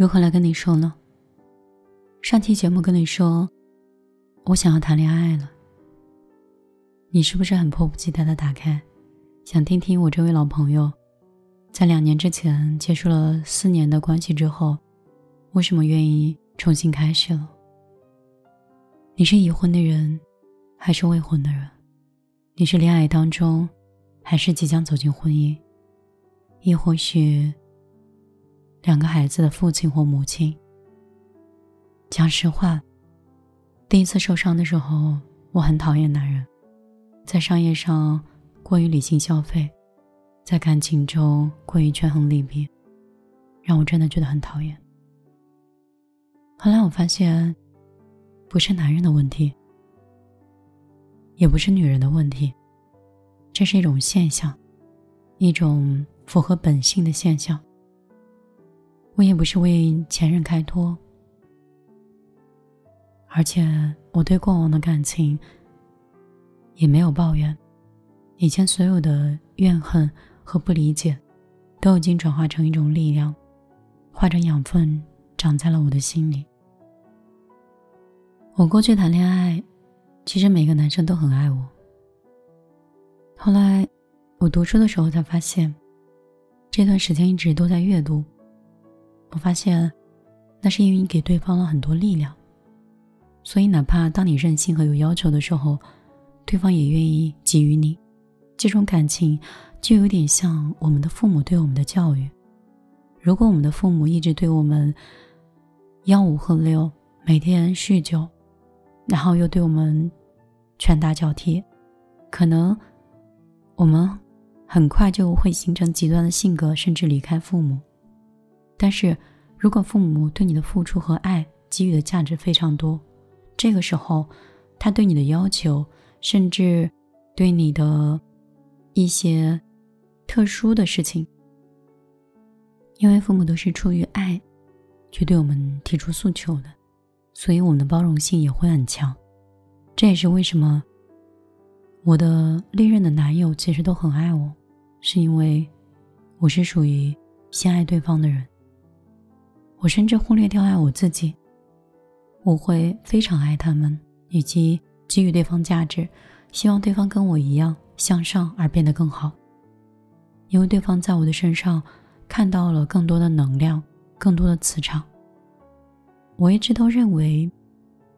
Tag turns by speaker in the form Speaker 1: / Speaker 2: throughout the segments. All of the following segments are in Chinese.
Speaker 1: 如何来跟你说呢？上期节目跟你说，我想要谈恋爱了。你是不是很迫不及待的打开，想听听我这位老朋友，在两年之前结束了四年的关系之后，为什么愿意重新开始了？你是已婚的人，还是未婚的人？你是恋爱当中，还是即将走进婚姻？亦或许，两个孩子的父亲或母亲？讲实话，第一次受伤的时候，我很讨厌男人，在商业上过于理性消费，在感情中过于权衡利弊，让我真的觉得很讨厌。后来我发现。不是男人的问题，也不是女人的问题，这是一种现象，一种符合本性的现象。我也不是为前任开脱，而且我对过往的感情也没有抱怨，以前所有的怨恨和不理解，都已经转化成一种力量，化成养分，长在了我的心里。我过去谈恋爱，其实每个男生都很爱我。后来，我读书的时候才发现，这段时间一直都在阅读。我发现，那是因为你给对方了很多力量，所以哪怕当你任性和有要求的时候，对方也愿意给予你。这种感情就有点像我们的父母对我们的教育。如果我们的父母一直对我们吆五喝六，每天酗酒，然后又对我们拳打脚踢，可能我们很快就会形成极端的性格，甚至离开父母。但是如果父母对你的付出和爱给予的价值非常多，这个时候他对你的要求，甚至对你的一些特殊的事情，因为父母都是出于爱去对我们提出诉求的。所以我们的包容性也会很强，这也是为什么我的历任的男友其实都很爱我，是因为我是属于先爱对方的人。我甚至忽略掉爱我自己，我会非常爱他们，以及给予对方价值，希望对方跟我一样向上而变得更好。因为对方在我的身上看到了更多的能量，更多的磁场。我一直都认为，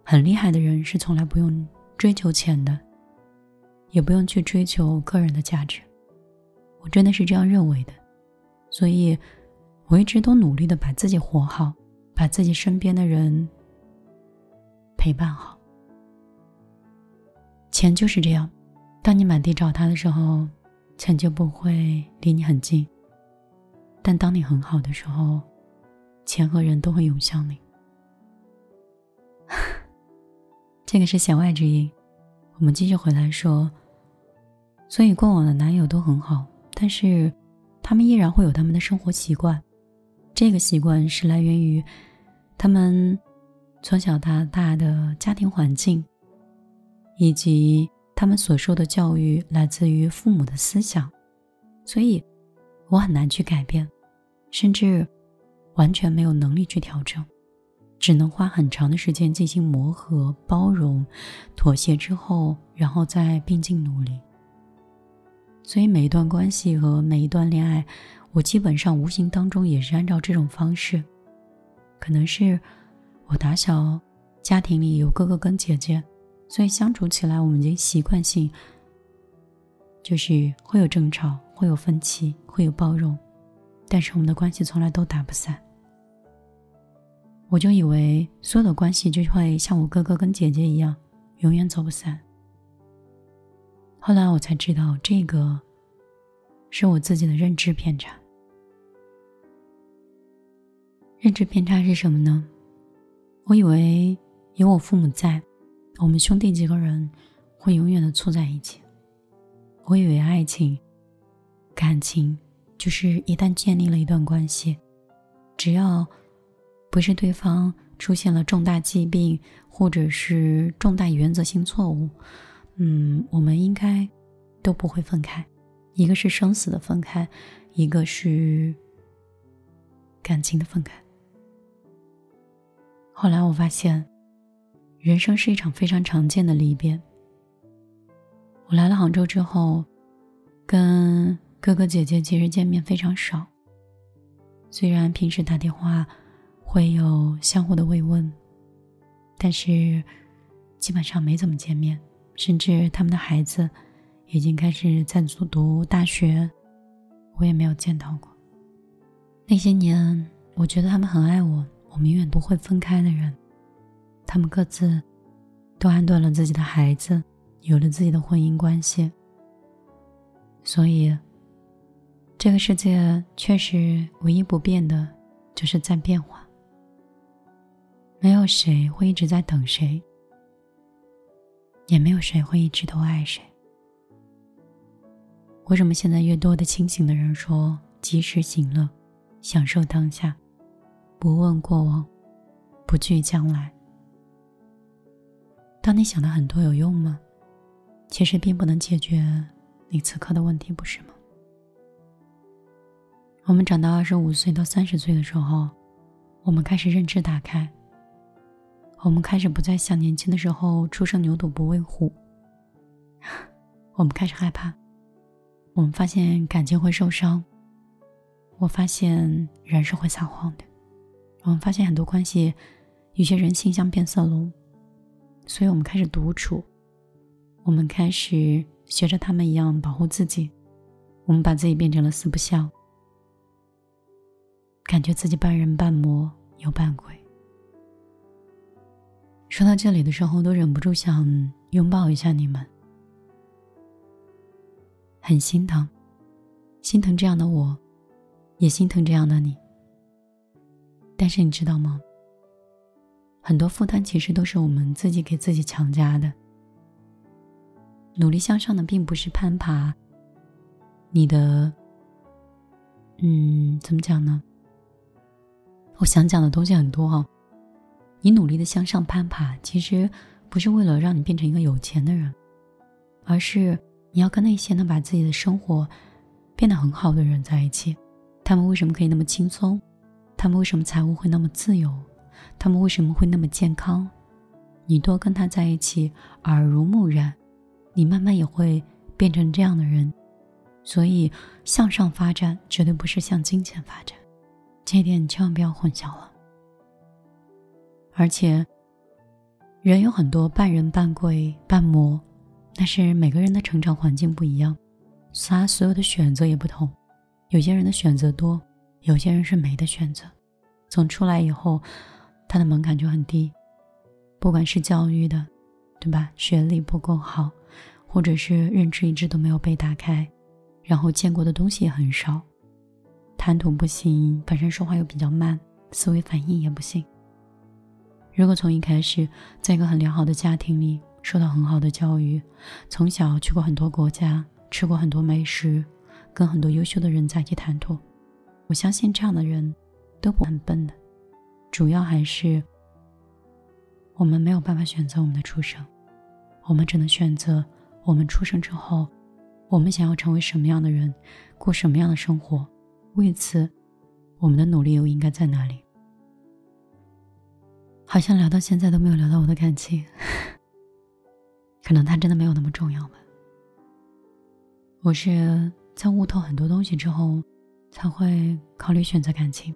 Speaker 1: 很厉害的人是从来不用追求钱的，也不用去追求个人的价值。我真的是这样认为的，所以我一直都努力的把自己活好，把自己身边的人陪伴好。钱就是这样，当你满地找他的时候，钱就不会离你很近；但当你很好的时候，钱和人都会涌向你。这个是弦外之音，我们继续回来说。所以过往的男友都很好，但是他们依然会有他们的生活习惯。这个习惯是来源于他们从小到大的家庭环境，以及他们所受的教育来自于父母的思想。所以我很难去改变，甚至完全没有能力去调整。只能花很长的时间进行磨合、包容、妥协之后，然后再并进努力。所以每一段关系和每一段恋爱，我基本上无形当中也是按照这种方式。可能是我打小家庭里有哥哥跟姐姐，所以相处起来我们已经习惯性就是会有争吵、会有分歧、会有包容，但是我们的关系从来都打不散。我就以为所有的关系就会像我哥哥跟姐姐一样，永远走不散。后来我才知道，这个是我自己的认知偏差。认知偏差是什么呢？我以为有我父母在，我们兄弟几个人会永远的处在一起。我以为爱情、感情就是一旦建立了一段关系，只要。不是对方出现了重大疾病，或者是重大原则性错误，嗯，我们应该都不会分开。一个是生死的分开，一个是感情的分开。后来我发现，人生是一场非常常见的离别。我来了杭州之后，跟哥哥姐姐其实见面非常少。虽然平时打电话会有相互的慰问，但是基本上没怎么见面。甚至他们的孩子已经开始在读大学，我也没有见到过。那些年，我觉得他们很爱我，我们永远不会分开的人。他们各自都安顿了自己的孩子，有了自己的婚姻关系。所以，这个世界确实唯一不变的，就是在变化。没有谁会一直在等谁。也没有谁会一直都爱谁。为什么现在越多的清醒的人说及时行乐，享受当下，不问过往，不惧将来？当你想的很多有用吗？其实并不能解决你此刻的问题，不是吗？我们长到二十五岁到三十岁的时候，我们开始认知打开。我们开始不再像年轻的时候“初生牛犊不畏虎”，我们开始害怕。我们发现感情会受伤，我发现人是会撒谎的。我们发现很多关系，有些人心像变色龙，所以我们开始独处。我们开始学着他们一样保护自己，我们把自己变成了四不像，感觉自己半人半魔又半鬼。说到这里的时候，都忍不住想拥抱一下你们，很心疼，心疼这样的我，也心疼这样的你。但是你知道吗？很多负担其实都是我们自己给自己强加的。努力向上的并不是攀爬，你的，嗯，怎么讲呢？我想讲的东西很多哈。你努力的向上攀爬，其实不是为了让你变成一个有钱的人，而是你要跟那些能把自己的生活变得很好的人在一起。他们为什么可以那么轻松？他们为什么财务会那么自由？他们为什么会那么健康？你多跟他在一起，耳濡目染，你慢慢也会变成这样的人。所以，向上发展绝对不是向金钱发展，这一点你千万不要混淆了。而且，人有很多半人半鬼半魔，但是每个人的成长环境不一样，他所有的选择也不同。有些人的选择多，有些人是没得选择。从出来以后，他的门槛就很低，不管是教育的，对吧？学历不够好，或者是认知一直都没有被打开，然后见过的东西也很少，谈吐不行，本身说话又比较慢，思维反应也不行。如果从一开始，在一个很良好的家庭里受到很好的教育，从小去过很多国家，吃过很多美食，跟很多优秀的人在一起谈吐，我相信这样的人都不很笨的。主要还是我们没有办法选择我们的出生，我们只能选择我们出生之后，我们想要成为什么样的人，过什么样的生活。为此，我们的努力又应该在哪里？好像聊到现在都没有聊到我的感情，可能它真的没有那么重要吧。我是在悟透很多东西之后，才会考虑选择感情。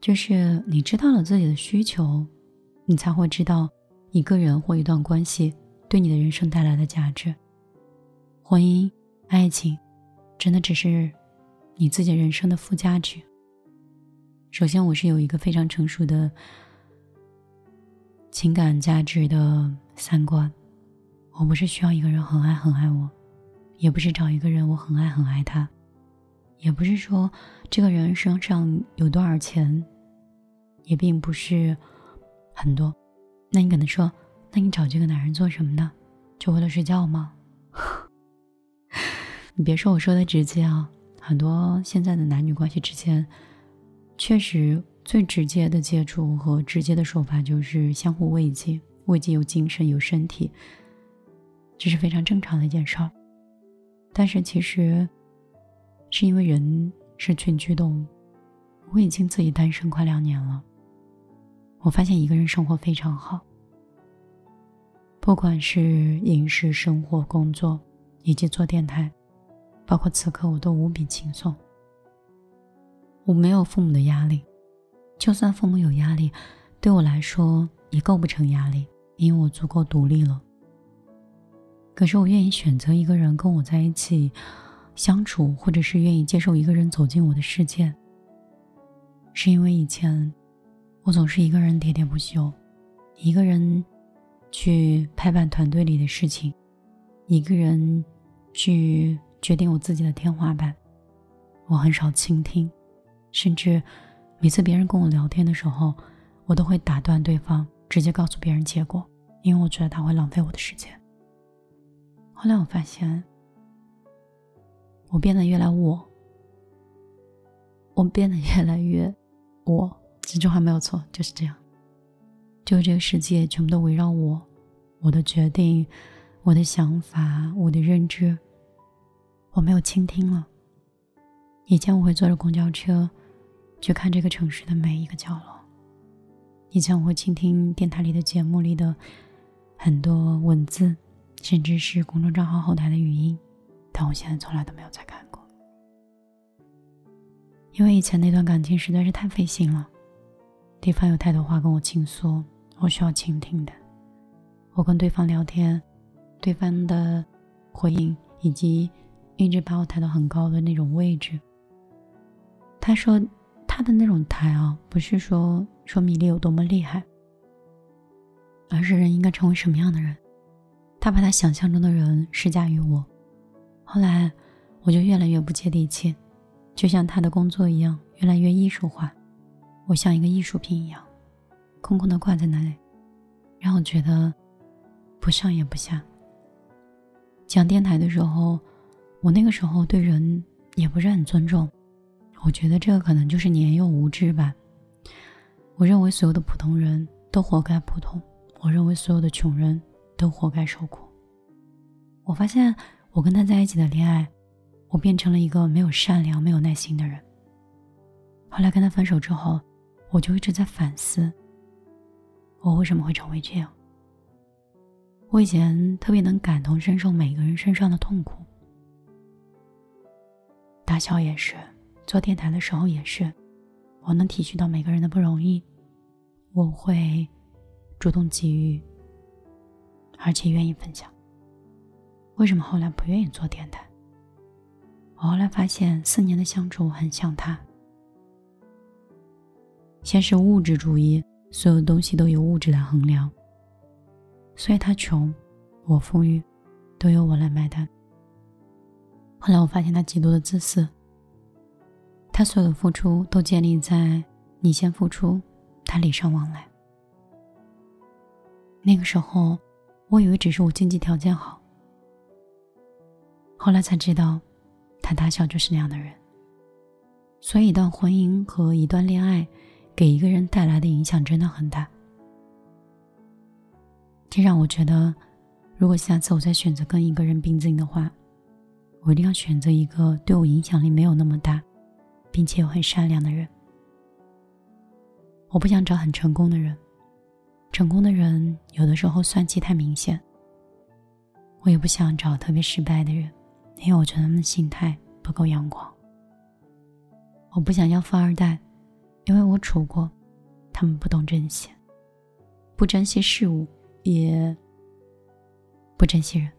Speaker 1: 就是你知道了自己的需求，你才会知道一个人或一段关系对你的人生带来的价值。婚姻、爱情，真的只是你自己人生的附加值。首先，我是有一个非常成熟的。情感价值的三观，我不是需要一个人很爱很爱我，也不是找一个人我很爱很爱他，也不是说这个人身上有多少钱，也并不是很多。那你可能说，那你找这个男人做什么呢？就为了睡觉吗？你别说我说的直接啊，很多现在的男女关系之间，确实。最直接的接触和直接的手法就是相互慰藉，慰藉有精神有身体，这是非常正常的一件事儿。但是其实，是因为人是群居动物，我已经自己单身快两年了，我发现一个人生活非常好，不管是饮食、生活、工作，以及做电台，包括此刻我都无比轻松。我没有父母的压力，就算父母有压力，对我来说也构不成压力，因为我足够独立了。可是我愿意选择一个人跟我在一起相处，或者是愿意接受一个人走进我的世界，是因为以前。我总是一个人喋喋不休，一个人去拍板团队里的事情，一个人去决定我自己的天花板。我很少倾听，甚至每次别人跟我聊天的时候，我都会打断对方，直接告诉别人结果，因为我觉得他会浪费我的时间。后来我发现，我变得越来我，我变得越来越我。这句话没有错，就是这样。就这个世界全部都围绕我，我的决定，我的想法，我的认知。我没有倾听了。以前我会坐着公交车，去看这个城市的每一个角落。以前我会倾听电台里的节目里的很多文字，甚至是公众账号后台的语音，但我现在从来都没有再看过，因为以前那段感情实在是太费心了。对方有太多话跟我倾诉，我需要倾听的。我跟对方聊天，对方的回应以及一直把我抬到很高的那种位置。他说他的那种抬啊，不是说说米粒有多么厉害，而是人应该成为什么样的人。他把他想象中的人施加于我，后来我就越来越不接地气，就像他的工作一样，越来越艺术化。我像一个艺术品一样，空空的挂在那里，让我觉得不上也不下。讲电台的时候，我那个时候对人也不是很尊重，我觉得这个可能就是年幼无知吧。我认为所有的普通人都活该普通，我认为所有的穷人都活该受苦。我发现我跟他在一起的恋爱，我变成了一个没有善良、没有耐心的人。后来跟他分手之后。我就一直在反思，我为什么会成为这样？我以前特别能感同身受每个人身上的痛苦，大小也是，做电台的时候也是，我能体恤到每个人的不容易，我会主动给予，而且愿意分享。为什么后来不愿意做电台？我后来发现，四年的相处很像他。先是物质主义，所有东西都由物质来衡量。所以他穷，我富裕，都由我来买单。后来我发现他极度的自私，他所有的付出都建立在你先付出，他礼尚往来。那个时候，我以为只是我经济条件好，后来才知道，他打小就是那样的人。所以，一段婚姻和一段恋爱。给一个人带来的影响真的很大，这让我觉得，如果下次我再选择跟一个人并进的话，我一定要选择一个对我影响力没有那么大，并且又很善良的人。我不想找很成功的人，成功的人有的时候算计太明显。我也不想找特别失败的人，因为我觉得他们心态不够阳光。我不想要富二代。因为我处过，他们不懂珍惜，不珍惜事物，也不珍惜人，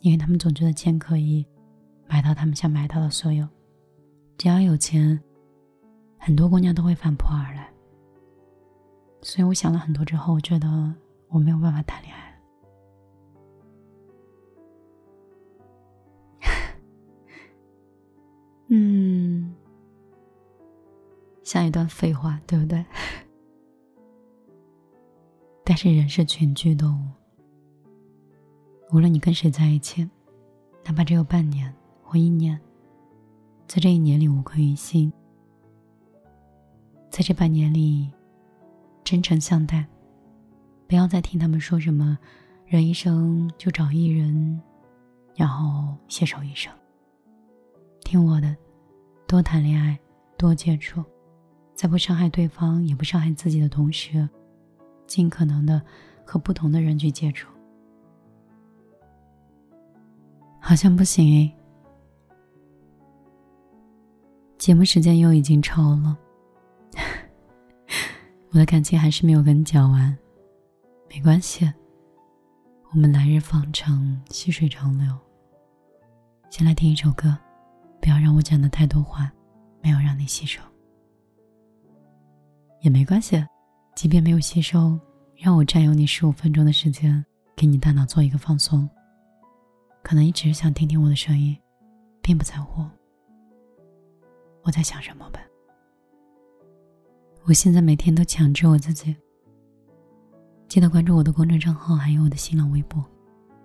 Speaker 1: 因为他们总觉得钱可以买到他们想买到的所有。只要有钱，很多姑娘都会反扑而来。所以我想了很多之后，我觉得我没有办法谈恋爱。嗯。像一段废话，对不对？但是人是群居动物，无论你跟谁在一起，哪怕只有半年或一年，在这一年里无愧于心，在这半年里真诚相待，不要再听他们说什么“人一生就找一人”，然后携手一生。听我的，多谈恋爱，多接触。在不伤害对方也不伤害自己的同时，尽可能的和不同的人去接触。好像不行诶，节目时间又已经超了，我的感情还是没有跟你讲完，没关系，我们来日方长，细水长流。先来听一首歌，不要让我讲的太多话，没有让你吸收，也没关系，即便没有吸收，让我占有你十五分钟的时间，给你大脑做一个放松。可能你只是想听听我的声音，并不在乎我在想什么吧。我现在每天都强制我自己，记得关注我的公众账号，还有我的新浪微博。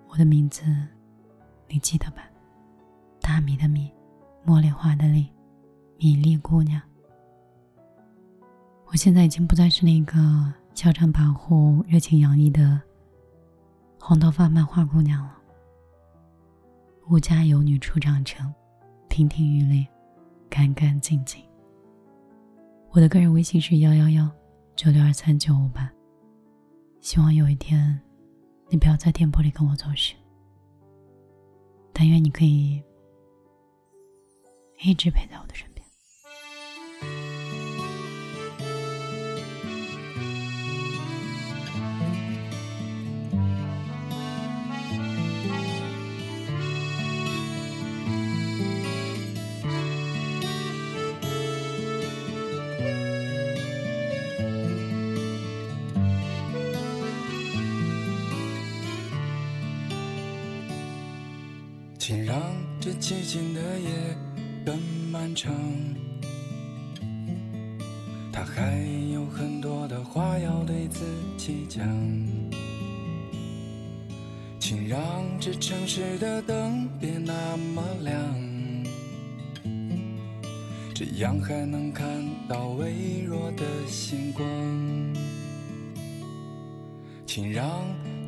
Speaker 1: 我的名字你记得吧？大米的米，茉莉花的莉，米粒姑娘。我现在已经不再是那个嚣张跋扈、热情洋溢的红头发漫画姑娘了。吾家有女初长成，亭亭玉立，干干净净。我的个人微信是幺幺幺九六二三九五八。希望有一天，你不要在店铺里跟我做事。但愿你可以一直陪在我的身边。
Speaker 2: 请让这寂静的夜更漫长。他还有很多的话要对自己讲。请让这城市的灯别那么亮，这样还能看到微弱的星光。请让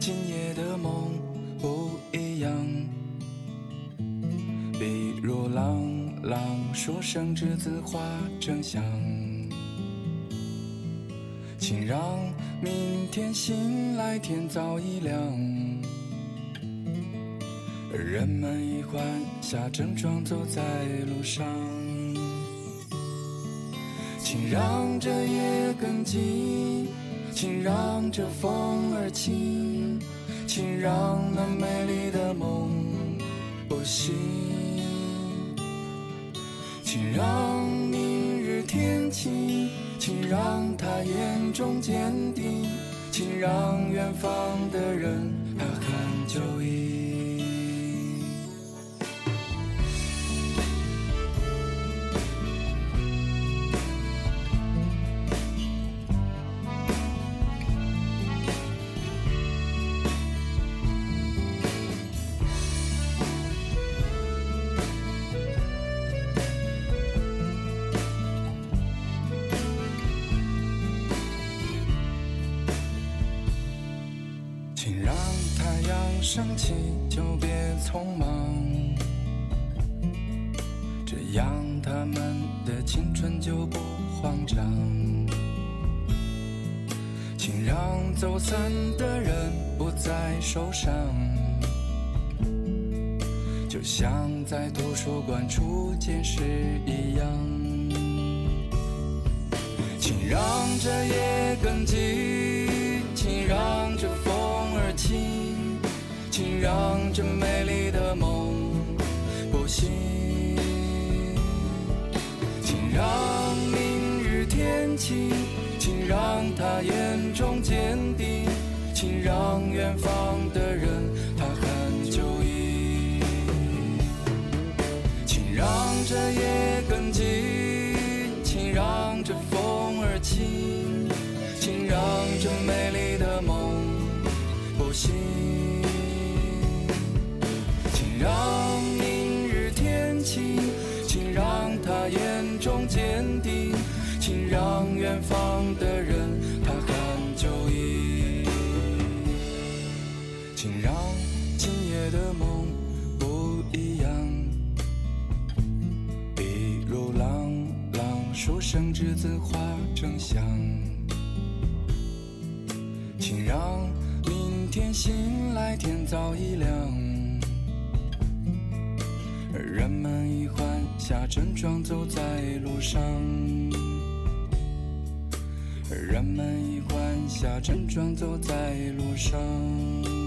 Speaker 2: 今夜的梦不一样。比如浪朗书生栀子花正香，请让明天醒来天早已亮，人们已换下正装走在路上，请让这夜更静，请让这风儿轻，请让那美丽的梦不醒。请让明日天晴，请让他眼中坚定，请让远方的人他很久矣。已。升起就别匆忙，这样他们的青春就不慌张。请让走散的人不再受伤，就像在图书馆初见时一样。请让这夜更静，让这美丽的梦不醒，请让明日天晴，请让他眼中坚定，请让远方的人他很久矣，请让这夜更静，请让这风儿轻，请让这美丽的梦不醒。让远方的人他看就已，请让今夜的梦不一样。比如朗朗书生栀子花正香，请让明天醒来天早已亮。人们已换下正装走在路上，人们已换下正装走在路上。